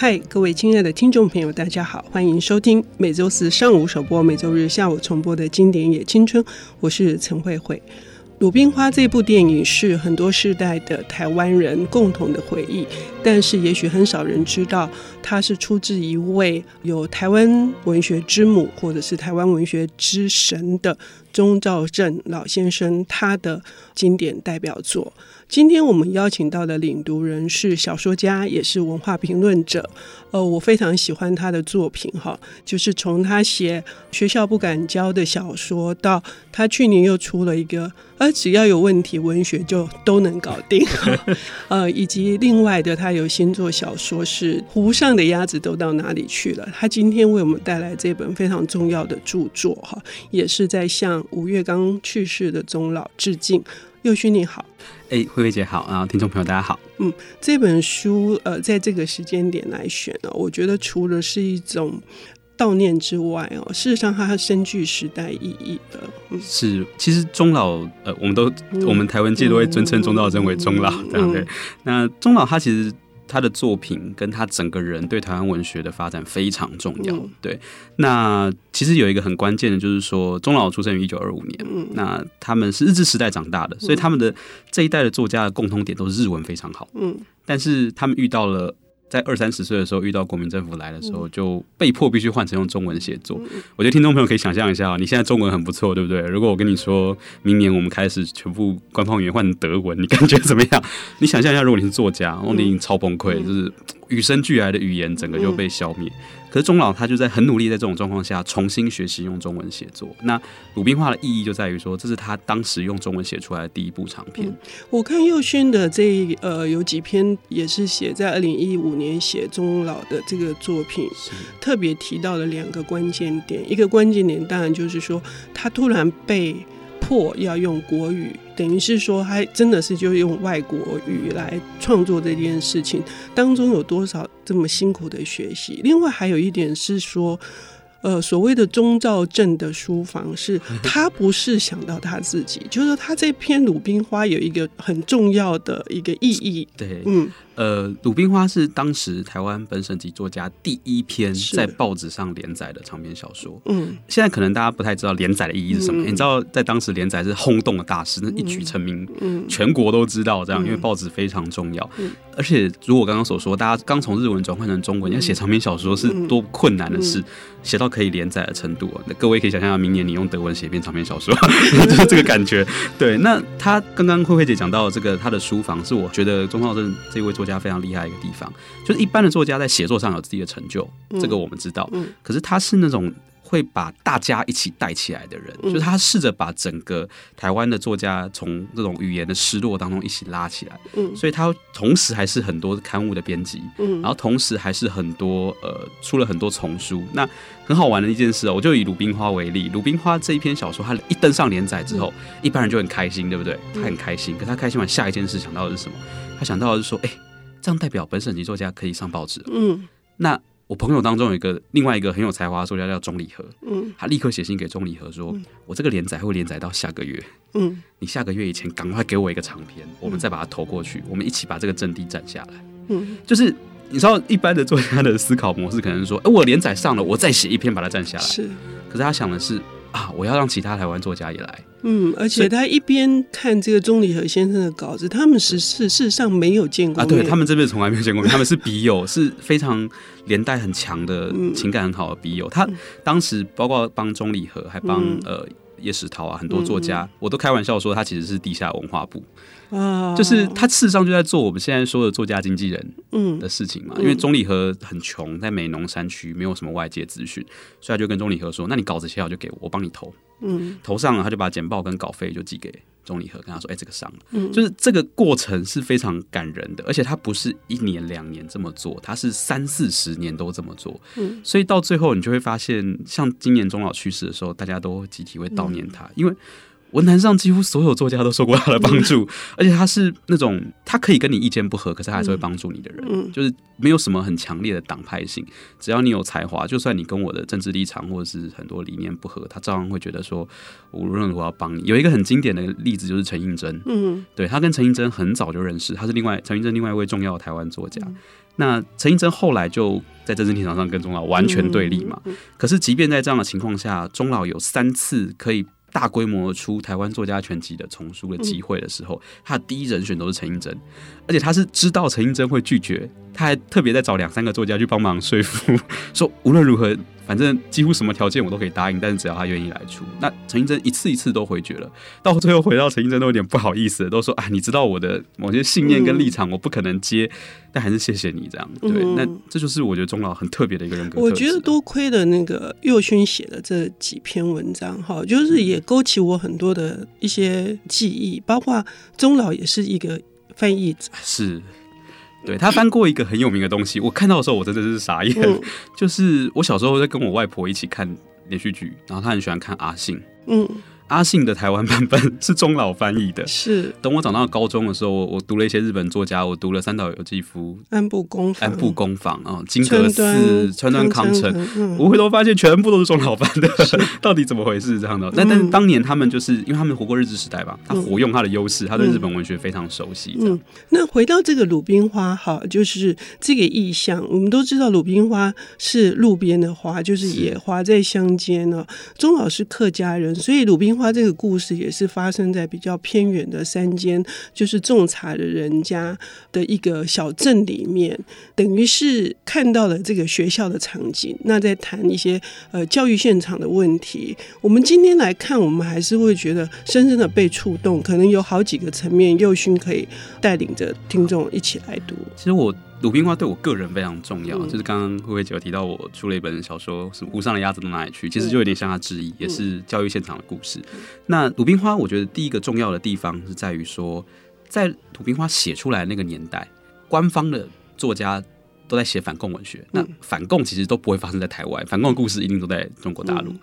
嗨，各位亲爱的听众朋友，大家好，欢迎收听每周四上午首播、每周日下午重播的经典也青春，我是陈慧慧。《鲁冰花》这部电影是很多世代的台湾人共同的回忆，但是也许很少人知道，它是出自一位有台湾文学之母或者是台湾文学之神的钟肇政老先生他的经典代表作。今天我们邀请到的领读人是小说家，也是文化评论者。呃，我非常喜欢他的作品，哈，就是从他写学校不敢教的小说，到他去年又出了一个，呃，只要有问题，文学就都能搞定，呃，以及另外的他有新作小说是《湖上的鸭子都到哪里去了》。他今天为我们带来这本非常重要的著作，哈，也是在向五月刚去世的钟老致敬。佑勋你好，哎、欸，慧慧姐好，然后听众朋友大家好。嗯，这本书呃，在这个时间点来选呢，我觉得除了是一种悼念之外哦，事实上它深具时代意义的。嗯、是，其实钟老呃，我们都、嗯、我们台湾界都会尊称钟道真为钟老，这样对？那钟老他其实。他的作品跟他整个人对台湾文学的发展非常重要。嗯、对，那其实有一个很关键的，就是说钟老出生于一九二五年，嗯、那他们是日治时代长大的，所以他们的这一代的作家的共通点都是日文非常好。嗯，但是他们遇到了。在二三十岁的时候，遇到国民政府来的时候，就被迫必须换成用中文写作。我觉得听众朋友可以想象一下，你现在中文很不错，对不对？如果我跟你说明年我们开始全部官方语言换成德文，你感觉怎么样？你想象一下，如果你是作家，我一定超崩溃，就是与生俱来的语言整个就被消灭。可是钟老他就在很努力，在这种状况下重新学习用中文写作。那《鲁冰花》的意义就在于说，这是他当时用中文写出来的第一部长篇。嗯、我看佑勋的这呃有几篇也是写在二零一五年写钟老的这个作品，是特别提到了两个关键点。一个关键点当然就是说，他突然被迫要用国语。等于是说，他真的是就用外国语来创作这件事情，当中有多少这么辛苦的学习？另外还有一点是说，呃，所谓的钟兆镇的书房是，他不是想到他自己，就是他这篇《鲁冰花》有一个很重要的一个意义。对，嗯。呃，《鲁冰花》是当时台湾本省籍作家第一篇在报纸上连载的长篇小说。嗯，现在可能大家不太知道连载的意义是什么。嗯、你知道，在当时连载是轰动的大事，那一举成名，嗯，全国都知道这样，因为报纸非常重要。嗯、而且，如我刚刚所说，大家刚从日文转换成中文，要写长篇小说是多困难的事，写到可以连载的程度。那各位可以想象，明年你用德文写一篇长篇小说，就 是这个感觉。对，那他刚刚慧慧姐讲到这个，他的书房是我觉得钟浩正这位作家。非常厉害的一个地方，就是一般的作家在写作上有自己的成就，这个我们知道。可是他是那种会把大家一起带起来的人，就是他试着把整个台湾的作家从这种语言的失落当中一起拉起来。嗯所以他同时还是很多刊物的编辑，嗯然后同时还是很多呃出了很多丛书。那很好玩的一件事哦，我就以《鲁冰花》为例，《鲁冰花》这一篇小说，他一登上连载之后，一般人就很开心，对不对？他很开心，可他开心完下一件事想到的是什么？他想到的是说，哎。这样代表本省级作家可以上报纸。嗯，那我朋友当中有一个另外一个很有才华的作家叫钟礼和。嗯，他立刻写信给钟礼和说：“嗯、我这个连载会连载到下个月。嗯，你下个月以前赶快给我一个长篇，我们再把它投过去，我们一起把这个阵地占下来。”嗯，就是你知道，一般的作家的思考模式可能是说：“哎，我连载上了，我再写一篇把它占下来。”是，可是他想的是。啊！我要让其他台湾作家也来。嗯，而且他一边看这个钟礼和先生的稿子，他们实事实上没有见过啊。对，他们这辈子从来没有见过面，他们是笔友，是非常连带很强的情感很好的笔友。他当时包括帮钟礼和，还帮呃叶石涛啊很多作家，我都开玩笑说他其实是地下文化部。啊，就是他事实上就在做我们现在说的作家经纪人嗯。的事情嘛，嗯、因为钟理和很穷，在美浓山区没有什么外界资讯，所以他就跟钟理和说：“那你稿子写好就给我，我帮你投。”嗯，投上了他就把简报跟稿费就寄给钟礼和，跟他说：“哎、欸，这个上了。”嗯，就是这个过程是非常感人的，而且他不是一年两年这么做，他是三四十年都这么做。嗯，所以到最后你就会发现，像今年钟老去世的时候，大家都集体会悼念他，嗯、因为。文坛上几乎所有作家都受过他的帮助，而且他是那种他可以跟你意见不合，可是他还是会帮助你的人，嗯，就是没有什么很强烈的党派性，只要你有才华，就算你跟我的政治立场或者是很多理念不合，他照样会觉得说无论如何要帮你。有一个很经典的例子就是陈映真，嗯，对，他跟陈映真很早就认识，他是另外陈映真另外一位重要的台湾作家。那陈映真后来就在政治立场上跟钟老完全对立嘛，可是即便在这样的情况下，钟老有三次可以。大规模出台湾作家全集的丛书的机会的时候，他的第一人选都是陈映真，而且他是知道陈映真会拒绝，他还特别在找两三个作家去帮忙说服，说无论如何。反正几乎什么条件我都可以答应，但是只要他愿意来出。那陈映真一次一次都回绝了，到最后回到陈映真都有点不好意思，都说啊，你知道我的某些信念跟立场，我不可能接，嗯、但还是谢谢你这样。对，嗯、那这就是我觉得钟老很特别的一个人格。我觉得多亏了那个佑勋写的这几篇文章，哈，就是也勾起我很多的一些记忆，包括钟老也是一个翻译者，是。对，他翻过一个很有名的东西，我看到的时候我真的是傻眼。嗯、就是我小时候在跟我外婆一起看连续剧，然后她很喜欢看阿信。嗯。阿信的台湾版本是中老翻译的。是，等我长到高中的时候，我我读了一些日本作家，我读了三岛由纪夫、安部公安部公房啊、金阁寺、川端康成，我回头发现全部都是中老翻的，到底怎么回事？这样的。但但是当年他们就是因为他们活过日治时代吧，他活用他的优势，他对日本文学非常熟悉。嗯，那回到这个鲁冰花，哈，就是这个意象，我们都知道鲁冰花是路边的花，就是野花在乡间呢。钟老是客家人，所以鲁冰花这个故事也是发生在比较偏远的山间，就是种茶的人家的一个小镇里面，等于是看到了这个学校的场景。那在谈一些呃教育现场的问题，我们今天来看，我们还是会觉得深深的被触动。可能有好几个层面，宥勋可以带领着听众一起来读。其实我。鲁冰花对我个人非常重要，嗯、就是刚刚慧慧姐有提到我出了一本小说，什么湖上的鸭子到哪里去？其实就有点像他致意，嗯、也是教育现场的故事。嗯、那鲁冰花，我觉得第一个重要的地方是在于说，在鲁冰花写出来那个年代，官方的作家都在写反共文学，嗯、那反共其实都不会发生在台湾，反共的故事一定都在中国大陆。嗯、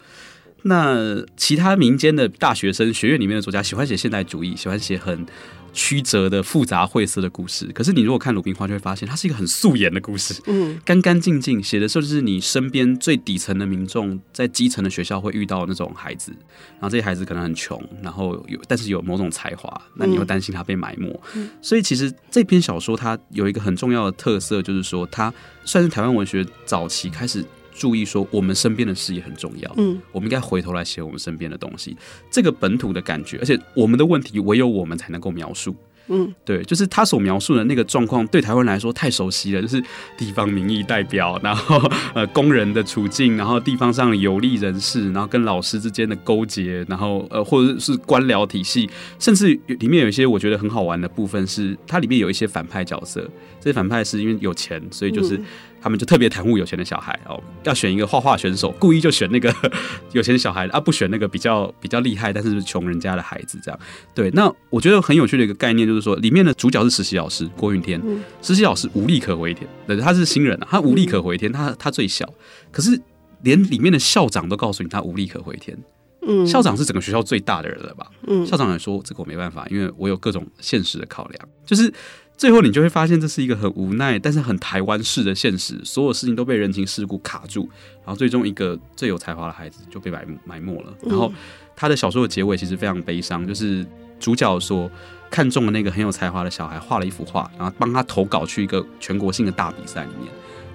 那其他民间的大学生、学院里面的作家喜欢写现代主义，喜欢写很。曲折的、复杂、晦涩的故事，可是你如果看鲁冰花，就会发现它是一个很素颜的故事，嗯，干干净净，写的就是你身边最底层的民众在基层的学校会遇到那种孩子，然后这些孩子可能很穷，然后有但是有某种才华，那你会担心他被埋没，嗯，所以其实这篇小说它有一个很重要的特色，就是说它算是台湾文学早期开始。注意说，我们身边的事也很重要。嗯，我们应该回头来写我们身边的东西。这个本土的感觉，而且我们的问题唯有我们才能够描述。嗯，对，就是他所描述的那个状况，对台湾人来说太熟悉了。就是地方民意代表，然后 呃工人的处境，然后地方上的有利人士，然后跟老师之间的勾结，然后呃或者是官僚体系，甚至里面有一些我觉得很好玩的部分是，它里面有一些反派角色。这些反派是因为有钱，所以就是。他们就特别袒护有钱的小孩哦，要选一个画画选手，故意就选那个 有钱的小孩，而、啊、不选那个比较比较厉害但是穷人家的孩子。这样对。那我觉得很有趣的一个概念就是说，里面的主角是实习老师郭云天，嗯、实习老师无力可回天，对，他是新人啊，他无力可回天，他他最小，可是连里面的校长都告诉你他无力可回天。嗯，校长是整个学校最大的人了吧？嗯，校长来说这个我没办法，因为我有各种现实的考量，就是。最后，你就会发现这是一个很无奈，但是很台湾式的现实。所有事情都被人情世故卡住，然后最终一个最有才华的孩子就被埋埋没了。然后他的小说的结尾其实非常悲伤，就是主角说看中了那个很有才华的小孩画了一幅画，然后帮他投稿去一个全国性的大比赛里面。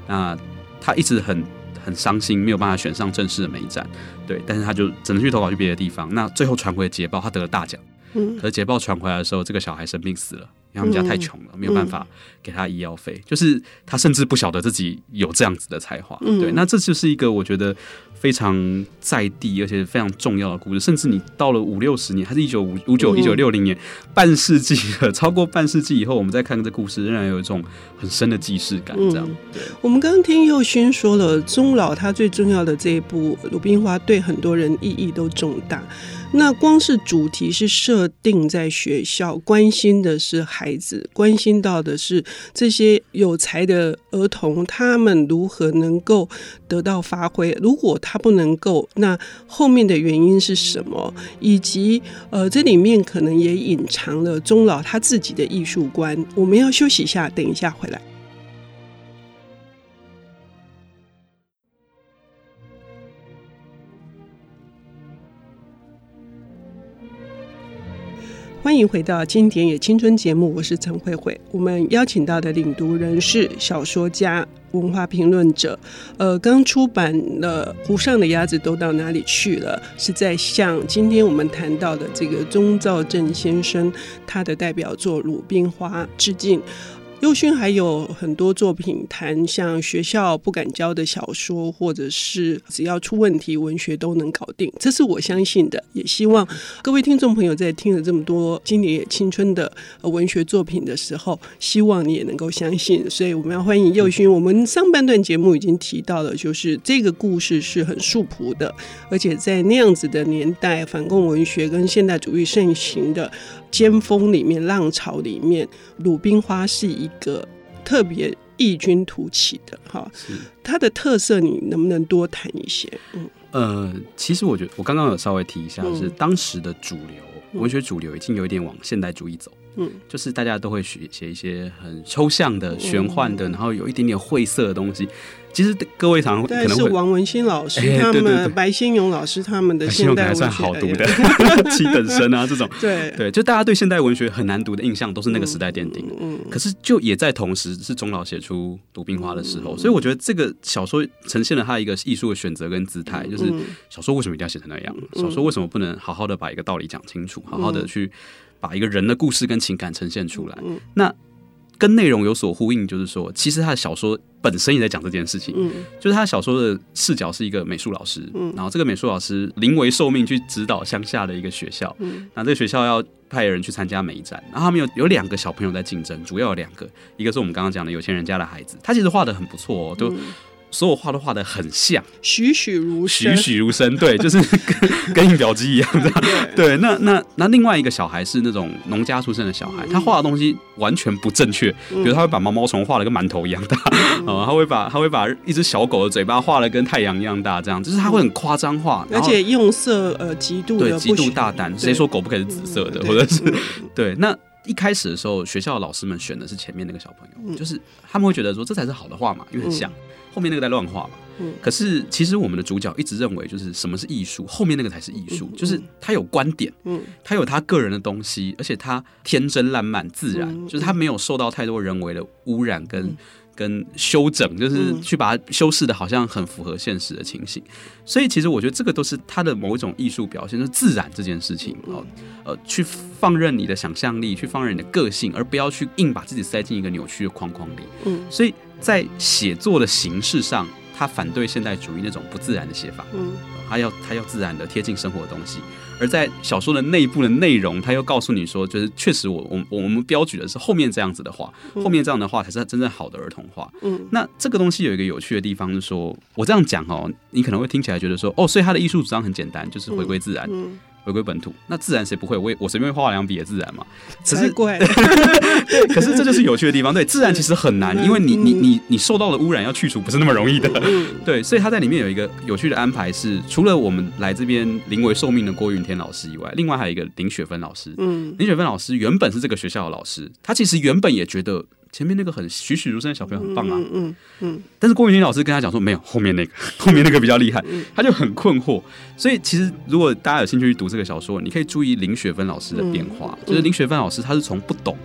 那他一直很很伤心，没有办法选上正式的美展。对，但是他就只能去投稿去别的地方。那最后传回捷报，他得了大奖。嗯，可是捷报传回来的时候，这个小孩生病死了。因为他们家太穷了，没有办法给他医药费，嗯、就是他甚至不晓得自己有这样子的才华。嗯、对，那这就是一个我觉得非常在地而且非常重要的故事。甚至你到了五六十年，还是一九五五九一九六零年，半世纪了，超过半世纪以后，我们再看这故事，仍然有一种很深的既视感。这样。我们刚刚听佑勋说了，钟老他最重要的这一部《鲁冰花》对很多人意义都重大。那光是主题是设定在学校，关心的是孩子，关心到的是这些有才的儿童，他们如何能够得到发挥？如果他不能够，那后面的原因是什么？以及呃，这里面可能也隐藏了钟老他自己的艺术观。我们要休息一下，等一下回来。欢迎回到《经典也青春》节目，我是陈慧慧。我们邀请到的领读人是小说家、文化评论者，呃，刚出版了《湖上的鸭子都到哪里去了》，是在向今天我们谈到的这个钟兆政先生他的代表作《鲁冰花》致敬。宥勋还有很多作品谈像学校不敢教的小说，或者是只要出问题，文学都能搞定，这是我相信的。也希望各位听众朋友在听了这么多经典青春的文学作品的时候，希望你也能够相信。所以我们要欢迎宥勋。我们上半段节目已经提到了，就是这个故事是很素朴的，而且在那样子的年代，反共文学跟现代主义盛行的尖峰里面，浪潮里面，鲁冰花是一。一个特别异军突起的哈，它的特色你能不能多谈一些？嗯，呃，其实我觉得我刚刚有稍微提一下，是当时的主流文学主流已经有一点往现代主义走，嗯，就是大家都会写写一些很抽象的、玄幻的，然后有一点点晦涩的东西。其实各位常可能会是王文新老师他们、白先勇老师他们的现代文学还算好读的 七等生啊这种。对。对，就大家对现代文学很难读的印象都是那个时代奠定的。嗯，可是就也在同时是钟老写出《鲁冰花》的时候，所以我觉得这个小说呈现了他一个艺术的选择跟姿态，就是小说为什么一定要写成那样？小说为什么不能好好的把一个道理讲清楚，好好的去把一个人的故事跟情感呈现出来？那。跟内容有所呼应，就是说，其实他的小说本身也在讲这件事情。嗯，就是他小说的视角是一个美术老师，嗯，然后这个美术老师临危受命去指导乡下的一个学校，嗯，那这个学校要派人去参加美展，然后他们有有两个小朋友在竞争，主要有两个，一个是我们刚刚讲的有钱人家的孩子，他其实画的很不错哦，都。嗯所有画都画的很像，栩栩如生，栩栩如生，对，就是跟跟印表机一样的。对，那那那另外一个小孩是那种农家出身的小孩，他画的东西完全不正确，比如他会把毛毛虫画了跟馒头一样大，哦，他会把他会把一只小狗的嘴巴画的跟太阳一样大，这样就是他会很夸张化，而且用色呃极度对极度大胆，谁说狗不可以是紫色的，或者是对那。一开始的时候，学校的老师们选的是前面那个小朋友，嗯、就是他们会觉得说这才是好的画嘛，因为很像。嗯、后面那个在乱画嘛。嗯、可是其实我们的主角一直认为，就是什么是艺术，后面那个才是艺术，嗯、就是他有观点，嗯，他有他个人的东西，而且他天真烂漫、自然，嗯、就是他没有受到太多人为的污染跟。嗯跟修整，就是去把它修饰的，好像很符合现实的情形。所以，其实我觉得这个都是他的某一种艺术表现，就是自然这件事情哦，呃，去放任你的想象力，去放任你的个性，而不要去硬把自己塞进一个扭曲的框框里。嗯，所以在写作的形式上，他反对现代主义那种不自然的写法。嗯，他要他要自然的贴近生活的东西。而在小说的内部的内容，他又告诉你说，就是确实我我我们标举的是后面这样子的话，后面这样的话才是真正好的儿童画。嗯，那这个东西有一个有趣的地方，就是说我这样讲哦，你可能会听起来觉得说，哦，所以他的艺术主张很简单，就是回归自然。嗯。嗯回归本土，那自然谁不会？我也我随便画两笔也自然嘛。可是怪，可是这就是有趣的地方。对，自然其实很难，因为你你你你受到的污染要去除不是那么容易的。对，所以他在里面有一个有趣的安排是，除了我们来这边临危受命的郭云天老师以外，另外还有一个林雪芬老师。嗯，林雪芬老师原本是这个学校的老师，他其实原本也觉得。前面那个很栩栩如生的小朋友很棒啊，嗯嗯，嗯，但是郭云天老师跟他讲说，没有后面那个，后面那个比较厉害，他就很困惑。所以其实如果大家有兴趣去读这个小说，你可以注意林雪芬老师的变化，就是林雪芬老师他是从不懂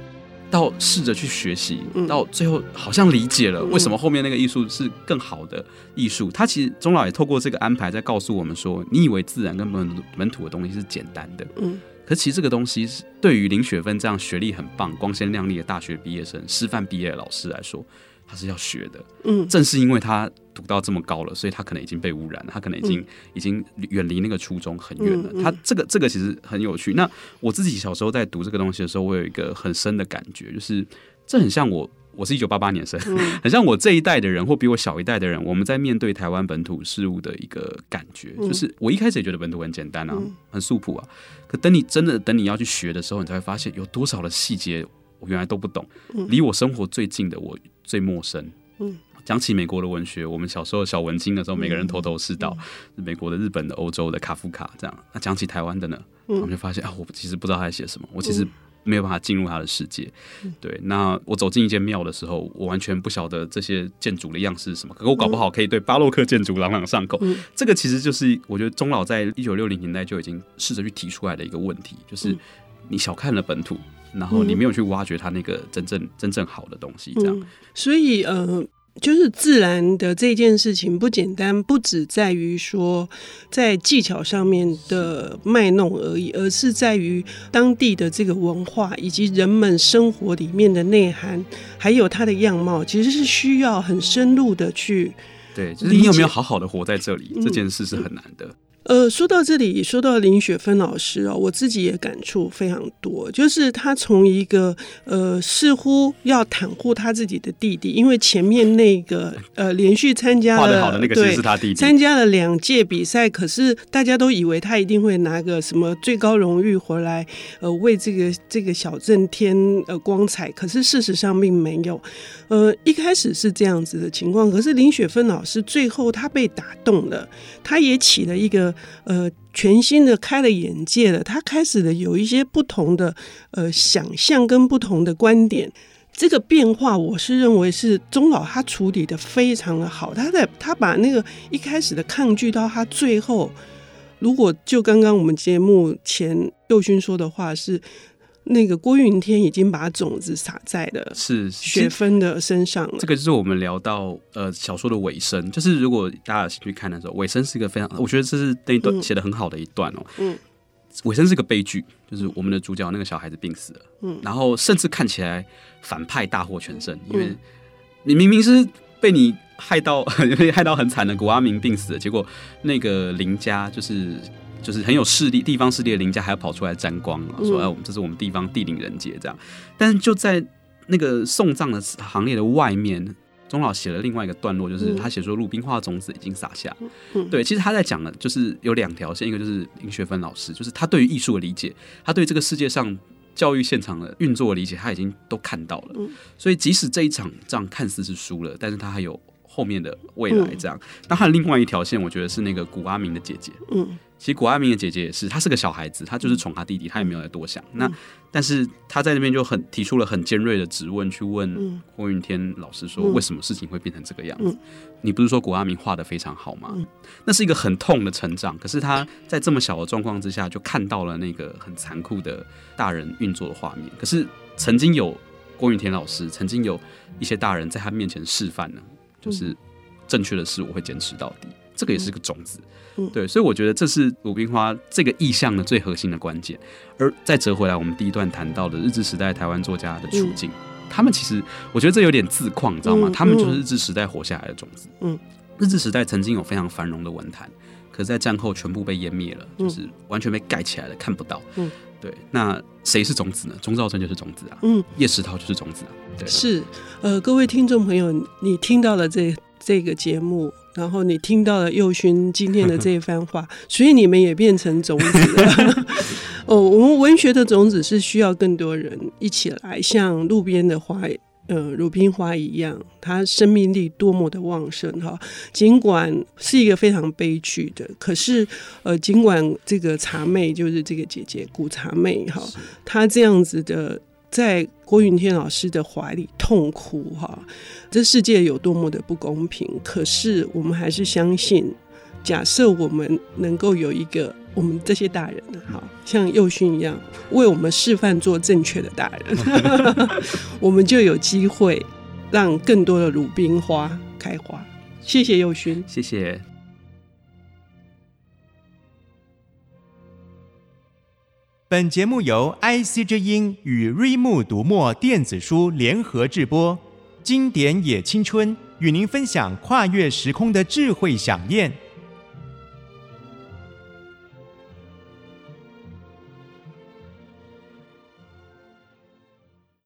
到试着去学习，到最后好像理解了为什么后面那个艺术是更好的艺术。他其实钟老也透过这个安排在告诉我们说，你以为自然跟本本土的东西是简单的，嗯。可其实这个东西是对于林雪芬这样学历很棒、光鲜亮丽的大学毕业生、师范毕业的老师来说，他是要学的。嗯，正是因为他读到这么高了，所以他可能已经被污染了，他可能已经、嗯、已经远离那个初衷很远了。嗯嗯、他这个这个其实很有趣。那我自己小时候在读这个东西的时候，我有一个很深的感觉，就是这很像我。我是一九八八年生，嗯、很像我这一代的人或比我小一代的人，我们在面对台湾本土事务的一个感觉，嗯、就是我一开始也觉得本土很简单啊，嗯、很素朴啊，可等你真的等你要去学的时候，你才会发现有多少的细节我原来都不懂，离我生活最近的我最陌生。嗯，讲起美国的文学，我们小时候小文青的时候，每个人头头是道，嗯、美国的、日本的、欧洲的卡夫卡这样。那讲起台湾的呢，嗯、我们就发现啊，我其实不知道他在写什么，我其实。没有办法进入他的世界，对。那我走进一间庙的时候，我完全不晓得这些建筑的样式是什么，可是我搞不好可以对巴洛克建筑朗朗上口。嗯、这个其实就是我觉得钟老在一九六零年代就已经试着去提出来的一个问题，就是你小看了本土，然后你没有去挖掘它那个真正真正好的东西，这样。嗯、所以，呃。就是自然的这件事情不简单，不只在于说在技巧上面的卖弄而已，而是在于当地的这个文化以及人们生活里面的内涵，还有它的样貌，其实是需要很深入的去。对，就是你有没有好好的活在这里，嗯、这件事是很难的。呃，说到这里，说到林雪芬老师哦，我自己也感触非常多。就是他从一个呃，似乎要袒护他自己的弟弟，因为前面那个呃，连续参加了，画得好的那个其实是他弟弟，参加了两届比赛，可是大家都以为他一定会拿个什么最高荣誉回来，呃，为这个这个小镇添呃光彩。可是事实上并没有。呃，一开始是这样子的情况，可是林雪芬老师最后他被打动了，他也起了一个呃全新的开了眼界了，他开始的有一些不同的呃想象跟不同的观点，这个变化我是认为是钟老他处理的非常的好，他在他把那个一开始的抗拒到他最后，如果就刚刚我们节目前佑勋说的话是。那个郭云天已经把种子撒在了是雪芬的身上了。这个就是我们聊到呃小说的尾声，就是如果大家有兴趣看的时候，尾声是一个非常，我觉得这是那一段写的很好的一段哦。嗯，尾声是个悲剧，就是我们的主角那个小孩子病死了。嗯，然后甚至看起来反派大获全胜，因为你明明是被你害到 被害到很惨的古阿明病死了，结果那个林家就是。就是很有势力、地方势力的林家还要跑出来沾光啊，说：“哎，我们这是我们地方地灵人杰。”这样，但是就在那个送葬的行列的外面，钟老写了另外一个段落，就是他写说鲁冰花种子已经撒下。对，其实他在讲的，就是有两条线，一个就是林学芬老师，就是他对于艺术的理解，他对这个世界上教育现场的运作的理解，他已经都看到了。所以，即使这一场仗看似是输了，但是他还有后面的未来。这样，那他的另外一条线，我觉得是那个古阿明的姐姐。嗯。其实古阿明的姐姐也是，她是个小孩子，她就是宠她弟弟，她也没有再多想。那但是她在那边就很提出了很尖锐的质问，去问郭云天老师说：为什么事情会变成这个样子？你不是说古阿明画的非常好吗？那是一个很痛的成长，可是他在这么小的状况之下，就看到了那个很残酷的大人运作的画面。可是曾经有郭云天老师，曾经有一些大人在他面前示范呢，就是正确的事我会坚持到底。这个也是个种子。对，所以我觉得这是鲁冰花这个意象的最核心的关键。而再折回来，我们第一段谈到的日治时代台湾作家的处境，嗯、他们其实我觉得这有点自况，你知道吗？嗯、他们就是日治时代活下来的种子。嗯，日治时代曾经有非常繁荣的文坛，可是在战后全部被湮灭了，就是完全被盖起来了，看不到。嗯，对。那谁是种子呢？钟兆生就是种子啊。嗯，叶石涛就是种子啊。对，是。呃，各位听众朋友，你听到了这这个节目。然后你听到了佑勋今天的这一番话，所以你们也变成种子了。哦，我们文学的种子是需要更多人一起来，像路边的花，呃，鲁冰花一样，它生命力多么的旺盛哈！尽管是一个非常悲剧的，可是呃，尽管这个茶妹就是这个姐姐古茶妹哈，她这样子的。在郭云天老师的怀里痛哭哈，这世界有多么的不公平，可是我们还是相信，假设我们能够有一个我们这些大人好，像佑勋一样为我们示范做正确的大人，我们就有机会让更多的鲁冰花开花。谢谢佑勋，谢谢。本节目由 IC 之音与瑞木读墨电子书联合制播，经典也青春与您分享跨越时空的智慧饗宴。